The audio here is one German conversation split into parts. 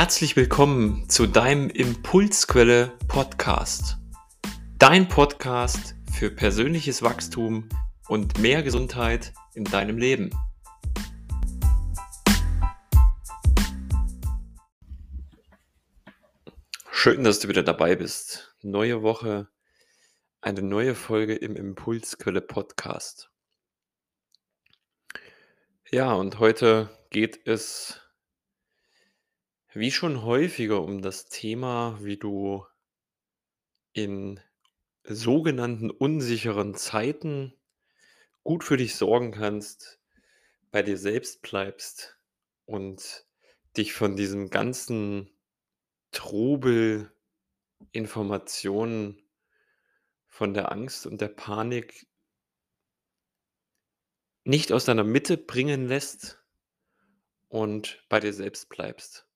Herzlich willkommen zu deinem Impulsquelle Podcast. Dein Podcast für persönliches Wachstum und mehr Gesundheit in deinem Leben. Schön, dass du wieder dabei bist. Neue Woche, eine neue Folge im Impulsquelle Podcast. Ja, und heute geht es wie schon häufiger um das Thema, wie du in sogenannten unsicheren Zeiten gut für dich sorgen kannst, bei dir selbst bleibst und dich von diesem ganzen Trubel, Informationen, von der Angst und der Panik nicht aus deiner Mitte bringen lässt und bei dir selbst bleibst.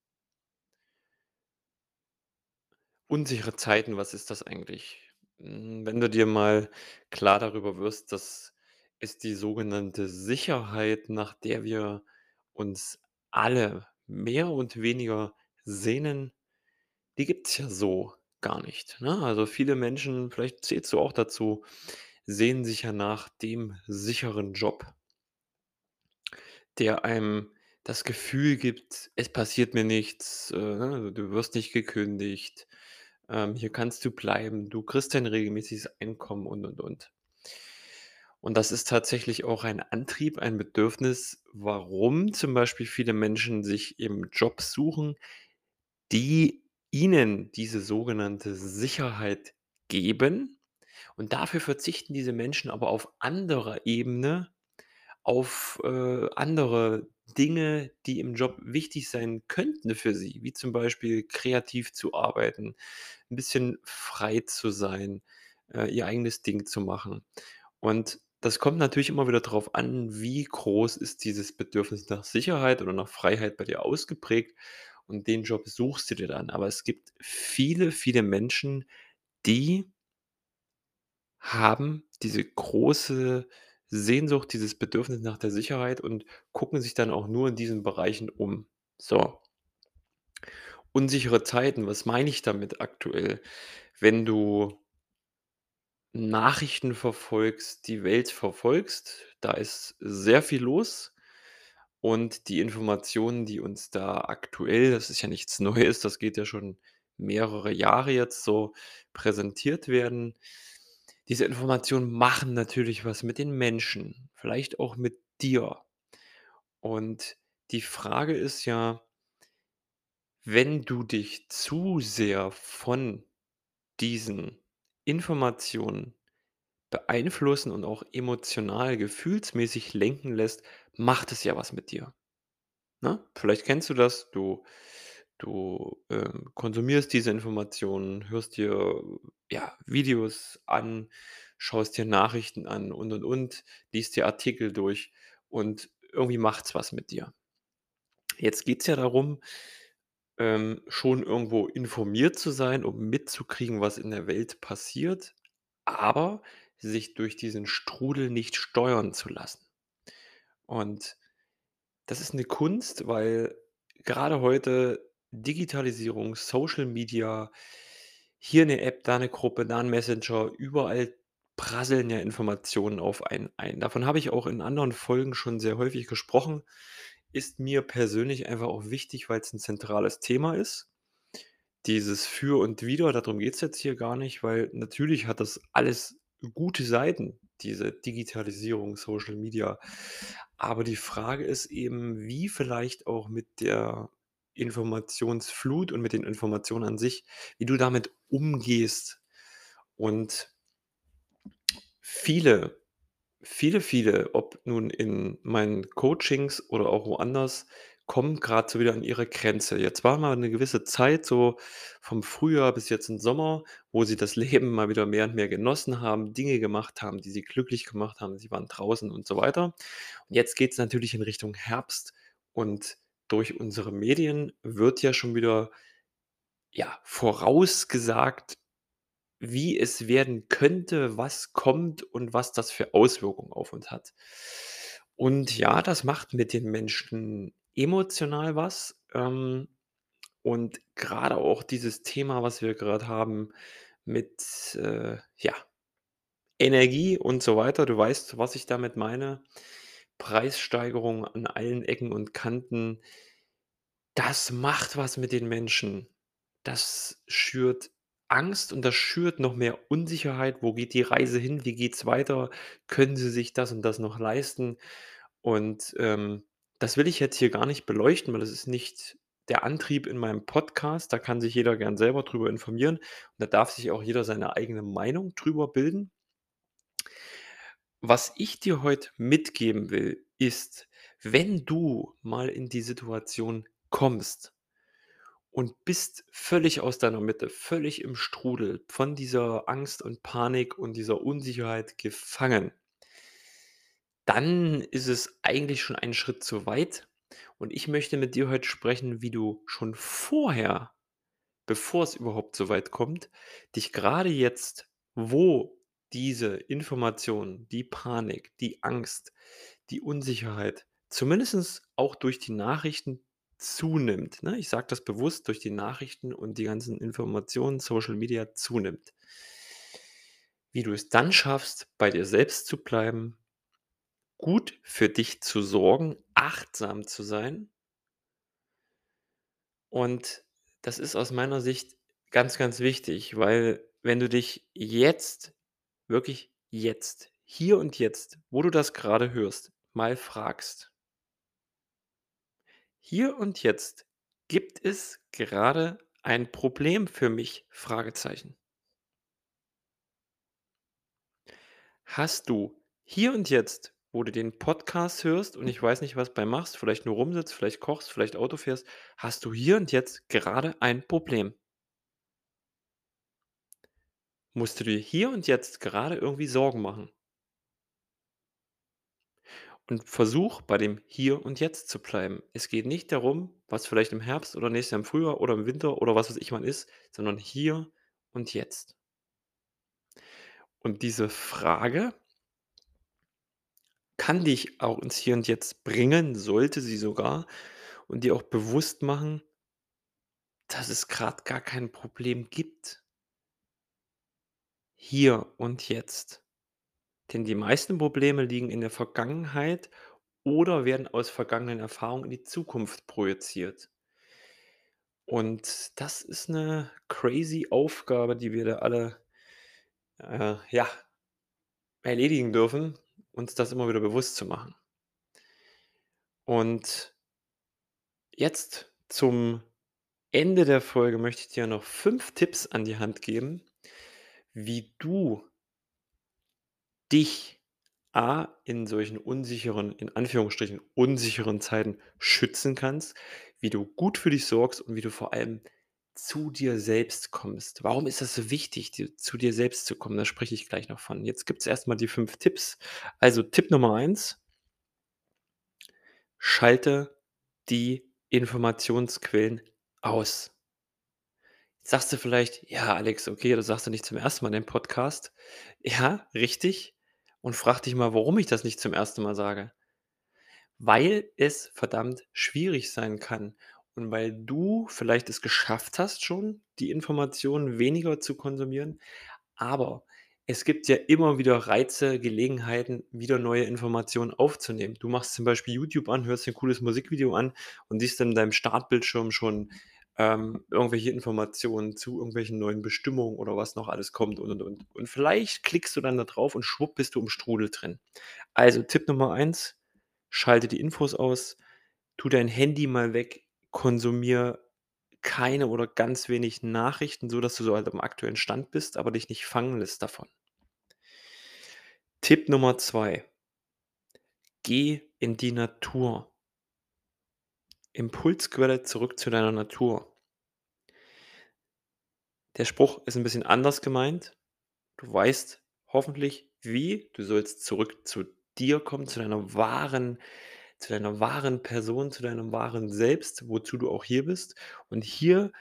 Unsichere Zeiten, was ist das eigentlich? Hm, wenn du dir mal klar darüber wirst, dass es die sogenannte Sicherheit, nach der wir uns alle mehr und weniger sehnen, die gibt es ja so gar nicht, ne? Also, viele Menschen, vielleicht zählst du auch dazu, sehnen sich ja nach dem sicheren Job der einem das Gefühl gibt, es passiert mir nichts, äh, ne, du wirst nicht gekündigt, ähm, hier kannst du bleiben, du kriegst dein regelmäßiges Einkommen und, und, und. Und das ist tatsächlich auch ein Antrieb, ein Bedürfnis, warum zum Beispiel viele Menschen sich eben Jobs suchen, die ihnen diese sogenannte Sicherheit geben. Und dafür verzichten diese Menschen aber auf anderer Ebene auf, äh, andere Dinge, die im Job wichtig sein könnten für sie, wie zum Beispiel kreativ zu arbeiten, ein bisschen frei zu sein, äh, ihr eigenes Ding zu machen. Und das kommt natürlich immer wieder darauf an, wie groß ist dieses Bedürfnis nach Sicherheit oder nach Freiheit bei dir ausgeprägt und den Job suchst du dir dann. Aber es gibt viele, viele Menschen, die haben diese große Sehnsucht, dieses Bedürfnis nach der Sicherheit und gucken sich dann auch nur in diesen Bereichen um. So. Unsichere Zeiten, was meine ich damit aktuell? Wenn du Nachrichten verfolgst, die Welt verfolgst, da ist sehr viel los und die Informationen, die uns da aktuell das ist ja nichts Neues, das geht ja schon mehrere Jahre jetzt so präsentiert werden diese Informationen machen natürlich was mit den Menschen, vielleicht auch mit dir. Und die Frage ist ja wenn du dich zu sehr von diesen Informationen beeinflussen und auch emotional, gefühlsmäßig lenken lässt, macht es ja was mit dir. Ne? Vielleicht kennst du das, du du, ähm, konsumierst diese Informationen, hörst dir, ja, Videos an, schaust dir Nachrichten an und, und, und, liest dir Artikel durch und irgendwie macht's was mit dir. Jetzt geht's ja darum, ähm, schon irgendwo informiert zu sein, um mitzukriegen, was in der Welt passiert, aber sich durch diesen Strudel nicht steuern zu lassen. Und das ist 'ne Kunst, weil grade heute Digitalisierung, Social Media, hier 'ne App, da 'ne Gruppe, da 'n Messenger, überall prasseln ja Informationen auf einen ein. Davon habe ich auch in anderen Folgen schon sehr häufig gesprochen. Ist mir persönlich einfach auch wichtig, weil's 'n zentrales Thema ist. Dieses Für und Wider, da drum geht's jetzt hier gar nicht, weil natürlich hat das alles gute Seiten, diese Digitalisierung, Social Media. Aber die Frage ist eben, wie vielleicht auch mit der Informationsflut und mit den Informationen an sich, wie du damit umgehst. Und viele, viele, viele, ob nun in meinen Coachings oder auch woanders, kommen grad so wieder an ihre Grenze. Jetzt war mal 'ne gewisse Zeit so vom Frühjahr bis jetzt in Sommer, wo sie das Leben mal wieder mehr und mehr genossen haben, Dinge gemacht haben, die sie glücklich gemacht haben. Sie waren draußen und so weiter. Und jetzt geht's natürlich in Richtung Herbst und durch unsere Medien wird ja schon wieder, ja, vorausgesagt, wie es werden könnte, was kommt und was das für Auswirkungen auf uns hat. Und ja, das macht mit den Menschen emotional was, ähm, Und gerade auch dieses Thema, was wir gerade haben mit, äh, ja, Energie und so weiter. Du weißt, was ich damit meine. Preissteigerung an allen Ecken und Kanten. Das macht was mit den Menschen. Das schürt Angst und das schürt noch mehr Unsicherheit. Wo geht die Reise hin? Wie geht's weiter? Können sie sich das und das noch leisten? Und, ähm, das will ich jetzt hier gar nicht beleuchten, weil das ist nicht der Antrieb in meinem Podcast. Da kann sich jeder gern selber drüber informieren und da darf sich auch jeder seine eigene Meinung drüber bilden. Was ich dir heute mitgeben will, ist, wenn du mal in die Situation kommst und bist völlig aus deiner Mitte, völlig im Strudel von dieser Angst und Panik und dieser Unsicherheit gefangen dann ist es eigentlich schon ein Schritt zu weit. Und ich möchte mit dir heute sprechen, wie du schon vorher, bevor es überhaupt so weit kommt, dich gerade jetzt, wo diese Information, die Panik, die Angst, die Unsicherheit zumindest auch durch die Nachrichten zunimmt, ne? Ich sage das bewusst, durch die Nachrichten und die ganzen Informationen, Social Media zunimmt. Wie du es dann schaffst, bei dir selbst zu bleiben, gut für dich zu sorgen, achtsam zu sein. Und das ist aus meiner Sicht ganz, ganz wichtig, weil wenn du dich jetzt, wirklich jetzt, hier und jetzt, wo du das gerade hörst, mal fragst „Hier und jetzt, gibt es gerade ein Problem für mich?“ Fragezeichen. Hast du hier und jetzt, wo du den Podcast hörst und ich weiß nicht, was bei machst, vielleicht nur rumsitzt, vielleicht kochst, vielleicht Auto fährst, hast du hier und jetzt gerade ein Problem? Musst du dir hier und jetzt gerade irgendwie Sorgen machen? Und versuch, bei dem Hier und Jetzt zu bleiben. Es geht nicht darum, was vielleicht im Herbst oder nächstes Jahr im Frühjahr oder im Winter oder was weiß ich wann ist, sondern hier und jetzt. Und diese Frage kann dich auch ins Hier und Jetzt bringen, sollte sie sogar und dir auch bewusst machen dass es grad gar kein Problem gibt. Hier und jetzt. Denn die meisten Probleme liegen in der Vergangenheit oder werden aus vergangenen Erfahrungen in die Zukunft projiziert. Und das ist 'ne crazy Aufgabe, die wir da alle, äh, ja erledigen dürfen, uns das immer wieder bewusst zu machen. Und jetzt zum Ende der Folge möchte ich dir noch 5 Tipps an die Hand geben, wie du dich A in solchen unsicheren in Anführungsstrichen unsicheren Zeiten schützen kannst, wie du gut für dich sorgst und wie du vor allem zu dir selbst kommst. Warum ist das so wichtig, zu dir selbst zu kommen? Da spreche ich gleich noch von. Jetzt gibt's erst mal die 5 Tipps. Also, Tipp Nummer 1 schalte die Informationsquellen aus. Sagst du vielleicht: „Ja, Alex, okay, das sagst du nicht zum 1. Mal in dem Podcast.“ Ja, richtig. Und frag dich mal, warum ich das nicht zum 1. Mal sage. Weil es verdammt schwierig sein kann und weil du vielleicht es geschafft hast schon, die Informationen weniger zu konsumieren, aber es gibt ja immer wieder Reize, Gelegenheiten, wieder neue Informationen aufzunehmen. Du machst zum Beispiel YouTube an, hörst dir 'n cooles Musikvideo an und siehst in deinem Startbildschirm schon, ähm, irgendwelche Informationen zu irgendwelchen neuen Bestimmungen oder was noch alles kommt und, und, und. Und vielleicht klickst du dann da drauf und schwupp bist du im Strudel drin. Also, Tipp Nummer 1: Schalte die Infos aus, tu dein Handy mal weg, konsumiere keine oder ganz wenig Nachrichten, sodass du so halt aufm aktuellen Stand bist, aber dich nicht fangen lässt davon. Tipp Nummer 2: Geh in die Natur. Impulsquelle zurück zu deiner Natur. Der Spruch ist 'n bisschen anders gemeint. Du weißt hoffentlich wie. Du sollst zurück zu dir kommen, zu deiner wahren zu deiner wahren Person, zu deinem wahren Selbst, wozu du auch hier bist. Und hier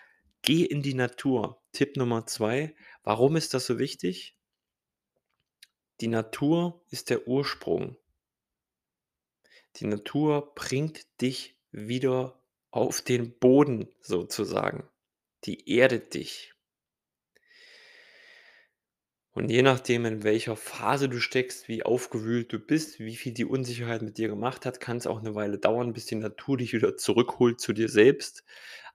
geh in die Natur. Tipp Nummer 2. Warum ist das so wichtig? Die Natur ist der Ursprung. Die Natur bringt dich wieder auf den Boden sozusagen. Die erdet dich. Und je nachdem, in welcher Phase du steckst, wie aufgewühlt du bist, wie viel die Unsicherheit mit dir gemacht hat, kann es auch eine Weile dauern, bis die Natur dich wieder zurückholt zu dir selbst.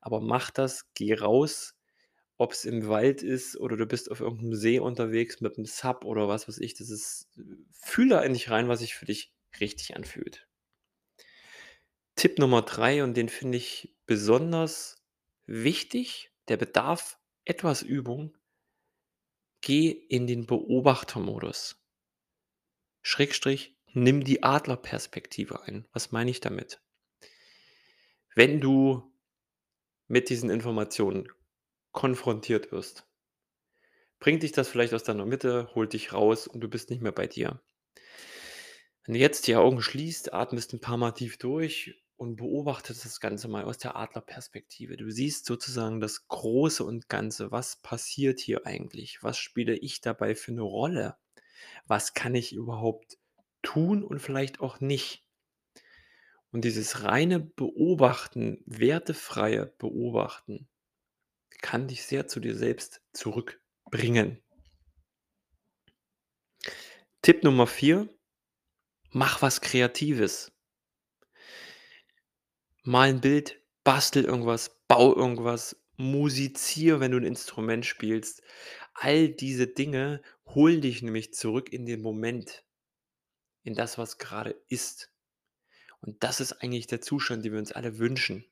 Aber mach das, geh raus, ob es im Wald ist oder du bist auf irgendeinem See unterwegs mit einem Sub oder was weiß ich. Das ist fühle da in dich rein, was sich für dich richtig anfühlt. Tipp Nummer drei und den finde ich besonders wichtig, der bedarf etwas Übung. Geh in den Beobachtermodus. Schrägstrich, nimm die Adlerperspektive ein. Was meine ich damit? Wenn du mit diesen Informationen konfrontiert wirst, bringt dich das vielleicht aus deiner Mitte, holt dich raus und du bist nicht mehr bei dir. Wenn du jetzt die Augen schließt, atmest ein paar Mal tief durch und beobachtest das Ganze mal aus der Adlerperspektive. Du siehst sozusagen das Große und Ganze. Was passiert hier eigentlich? Was spiele ich dabei für eine Rolle? Was kann ich überhaupt tun und vielleicht auch nicht? Und dieses reine Beobachten, wertefreie Beobachten, kann dich sehr zu dir selbst zurückbringen. Tipp Nummer vier: Mach was Kreatives. Mal ein Bild, bastel irgendwas, bau irgendwas, musiziere, wenn du ein Instrument spielst. All diese Dinge holen dich nämlich zurück in den Moment, in das, was gerade ist. Und das ist eigentlich der Zustand, den wir uns alle wünschen.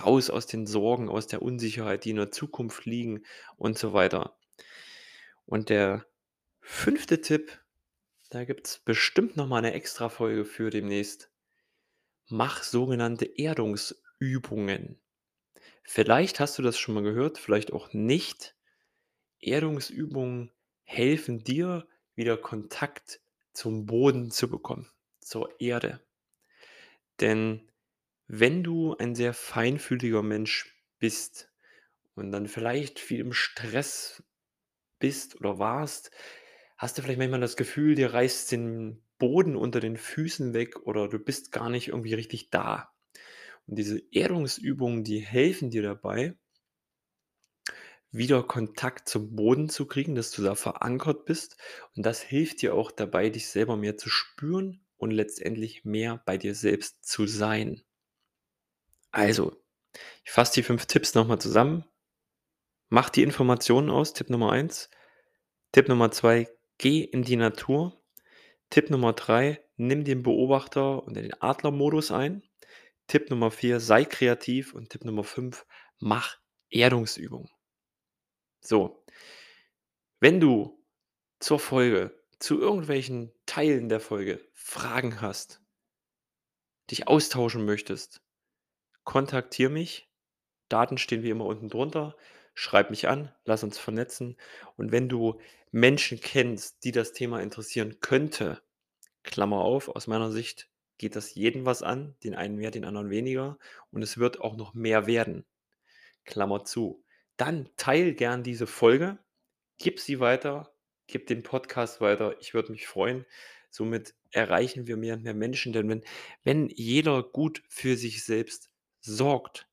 Raus aus den Sorgen, aus der Unsicherheit, die in der Zukunft liegen und so weiter. Und der fünfte Tipp, da gibt es bestimmt noch mal 'ne Extrafolge für demnächst. Mach sogenannte Erdungsübungen. Vielleicht hast du das schon mal gehört, vielleicht auch nicht. Erdungsübungen helfen dir, wieder Kontakt zum Boden zu bekommen, zur Erde. Denn wenn du ein sehr feinfühliger Mensch bist und dann vielleicht viel im Stress bist oder warst, hast du vielleicht manchmal das Gefühl, dir reißt den Boden unter den Füßen weg oder du bist gar nicht irgendwie richtig da. Und diese Erdungsübungen, die helfen dir dabei wieder Kontakt zum Boden zu kriegen, dass du da verankert bist. Und das hilft dir auch dabei, dich selber mehr zu spüren und letztendlich mehr bei dir selbst zu sein. Also, ich fasse die fünf Tipps nochmal zusammen. Mach die Informationen aus, Tipp Nummer eins. Tipp Nummer zwei, geh in die Natur. Tipp Nummer drei, nimm den Beobachter und den Adlermodus ein. Tipp Nummer vier, sei kreativ. Und Tipp Nummer fünf, mach Erdungsübungen. So, wenn du zur Folge, zu irgendwelchen Teilen der Folge Fragen hast, dich austauschen möchtest, kontaktiere mich. Daten stehen wie immer unten drunter. Schreib mich an, lass uns vernetzen. Und wenn du Menschen kennst, die das Thema interessieren könnte, Klammer auf, aus meiner Sicht geht das jeden was an, den einen mehr, den anderen weniger. Und es wird auch noch mehr werden. Klammer zu. Dann teil gern diese Folge, gib sie weiter, gib den Podcast weiter. Ich würde mich freuen. Somit erreichen wir mehr und mehr Menschen, denn wenn, wenn jeder gut für sich selbst sorgt,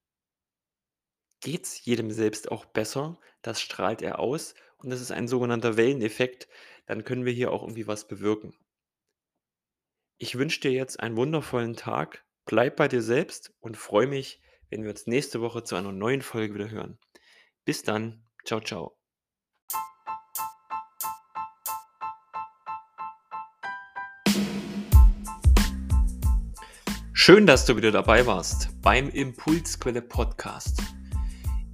geht es jedem selbst auch besser. Das strahlt er aus und das ist ein sogenannter Welleneffekt. Dann können wir hier auch irgendwie was bewirken. Ich wünsche dir jetzt einen wundervollen Tag. Bleib bei dir selbst und freue mich, wenn wir uns nächste Woche zu einer neuen Folge wieder hören. Bis dann. Ciao, ciao. Schön, dass du wieder dabei warst beim Impulsquelle Podcast.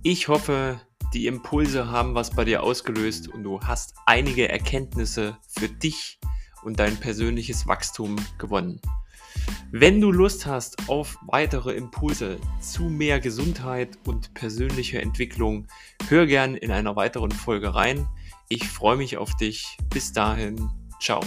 Ich hoffe, die Impulse haben was bei dir ausgelöst und du hast einige Erkenntnisse für dich und dein persönliches Wachstum gewonnen. Wenn du Lust hast auf weitere Impulse zu mehr Gesundheit und persönlicher Entwicklung, hör gern in einer weiteren Folge rein. Ich freue mich auf dich. Bis dahin, ciao.